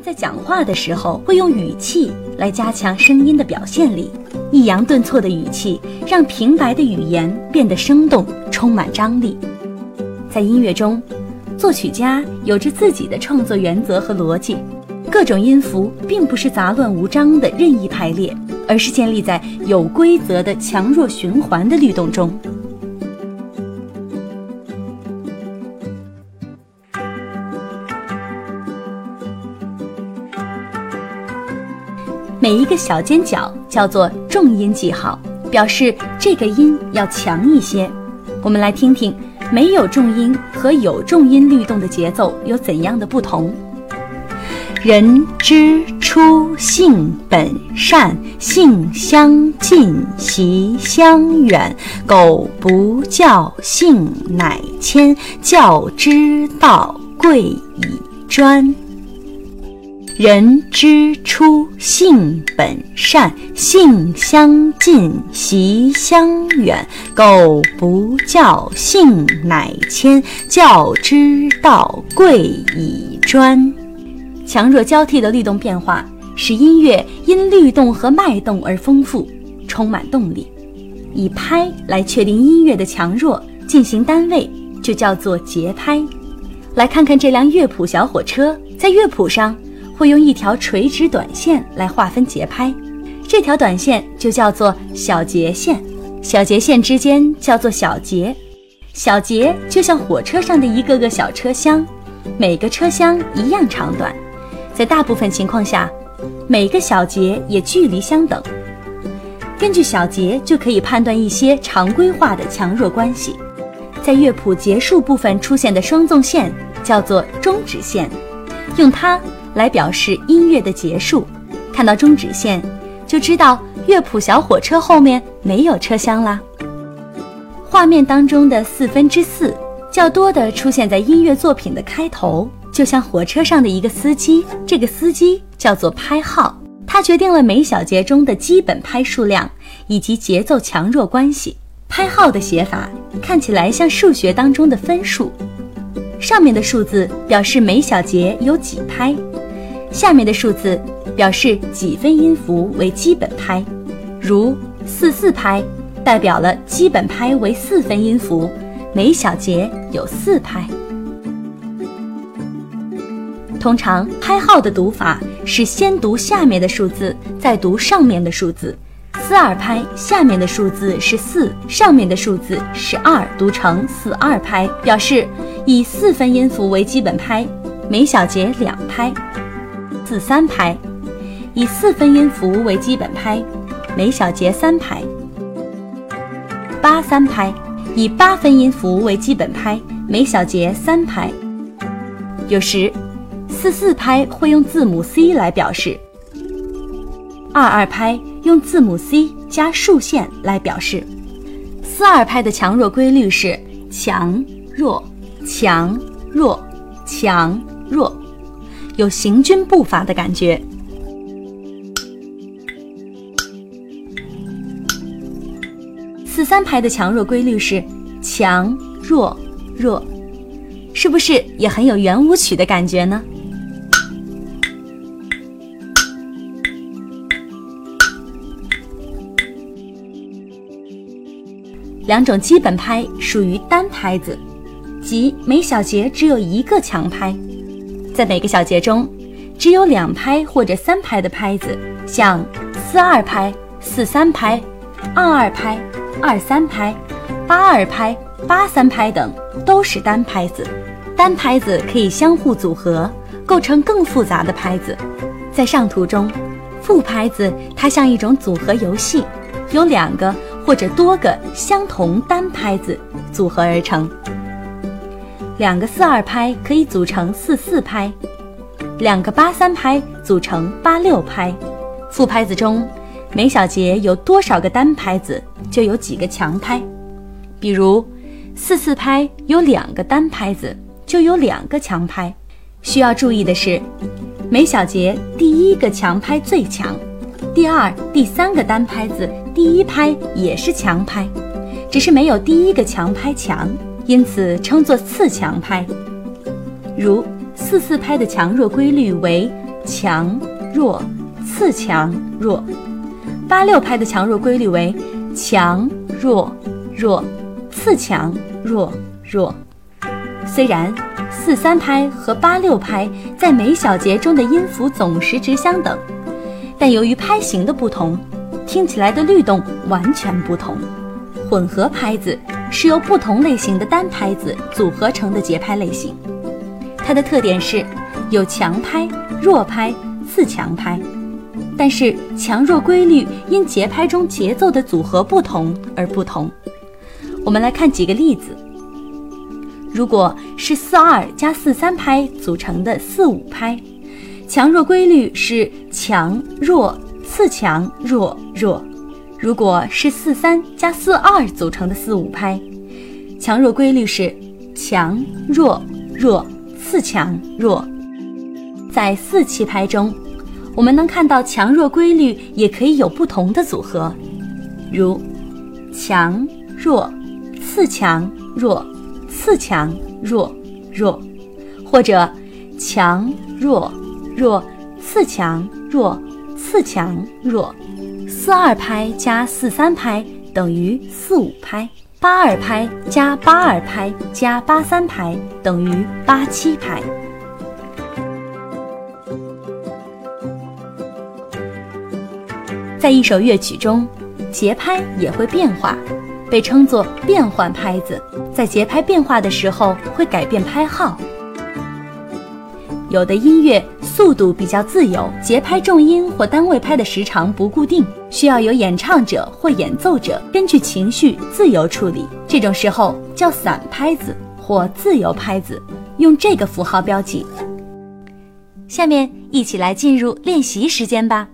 在讲话的时候会用语气来加强声音的表现力，抑扬顿挫的语气让平白的语言变得生动，充满张力。在音乐中，作曲家有着自己的创作原则和逻辑，各种音符并不是杂乱无章的任意排列，而是建立在有规则的强弱循环的律动中。每一个小尖角叫做重音记号，表示这个音要强一些。我们来听听没有重音和有重音律动的节奏有怎样的不同。人之初，性本善，性相近，习相远。苟不教，性乃迁。教之道，贵以专。人之初，性本善，性相近，习相远。苟不教，性乃迁。教之道，贵以专。强弱交替的律动变化，使音乐因律动和脉动而丰富，充满动力。以拍来确定音乐的强弱，进行单位就叫做节拍。来看看这辆乐谱小火车，在乐谱上。会用一条垂直短线来划分节拍，这条短线就叫做小节线，小节线之间叫做小节，小节就像火车上的一个个小车厢，每个车厢一样长短，在大部分情况下，每个小节也距离相等。根据小节就可以判断一些常规化的强弱关系，在乐谱结束部分出现的双纵线叫做终止线，用它。来表示音乐的结束，看到终止线，就知道乐谱小火车后面没有车厢啦。画面当中的四分之四，较多的出现在音乐作品的开头，就像火车上的一个司机，这个司机叫做拍号，它决定了每小节中的基本拍数量以及节奏强弱关系。拍号的写法看起来像数学当中的分数，上面的数字表示每小节有几拍。下面的数字表示几分音符为基本拍，如四四拍，代表了基本拍为四分音符，每小节有四拍。通常拍号的读法是先读下面的数字，再读上面的数字。四二拍，下面的数字是四，上面的数字是二，读成四二拍，表示以四分音符为基本拍，每小节两拍。四三拍，以四分音符为基本拍，每小节三拍。八三拍，以八分音符为基本拍，每小节三拍。有时，四四拍会用字母 C 来表示。二二拍用字母 C 加竖线来表示。四二拍的强弱规律是强弱强弱强弱。有行军步伐的感觉。四三拍的强弱规律是强弱弱，是不是也很有圆舞曲的感觉呢？两种基本拍属于单拍子，即每小节只有一个强拍。在每个小节中，只有两拍或者三拍的拍子，像四二拍、四三拍、二二拍、二三拍、八二拍、八三拍等，都是单拍子。单拍子可以相互组合，构成更复杂的拍子。在上图中，复拍子它像一种组合游戏，由两个或者多个相同单拍子组合而成。两个四二拍可以组成四四拍，两个八三拍组成八六拍。复拍子中，每小节有多少个单拍子，就有几个强拍。比如，四四拍有两个单拍子，就有两个强拍。需要注意的是，每小节第一个强拍最强，第二、第三个单拍子第一拍也是强拍，只是没有第一个强拍强。因此称作次强拍，如四四拍的强弱规律为强弱次强弱。八六拍的强弱规律为强弱弱次强弱弱。虽然四三拍和八六拍在每小节中的音符总时值相等，但由于拍型的不同，听起来的律动完全不同。混合拍子是由不同类型的单拍子组合成的节拍类型，它的特点是有强拍、弱拍、次强拍。但是强弱规律因节拍中节奏的组合不同而不同。我们来看几个例子。如果是四二加四三拍组成的四五拍，强弱规律是强弱次强弱弱；如果是四三加四二组成的四五拍，强弱规律是强弱弱次强弱。在四七拍中。我们能看到强弱规律也可以有不同的组合，如强弱次强弱次强弱弱，或者强弱弱次强弱次强弱。四二拍加四三拍等于四五拍，八二拍加八二拍加八三拍等于八七拍。在一首乐曲中，节拍也会变化，被称作变换拍子。在节拍变化的时候，会改变拍号。有的音乐速度比较自由，节拍重音或单位拍的时长不固定，需要由演唱者或演奏者根据情绪自由处理。这种时候叫散拍子或自由拍子，用这个符号标记。下面一起来进入练习时间吧。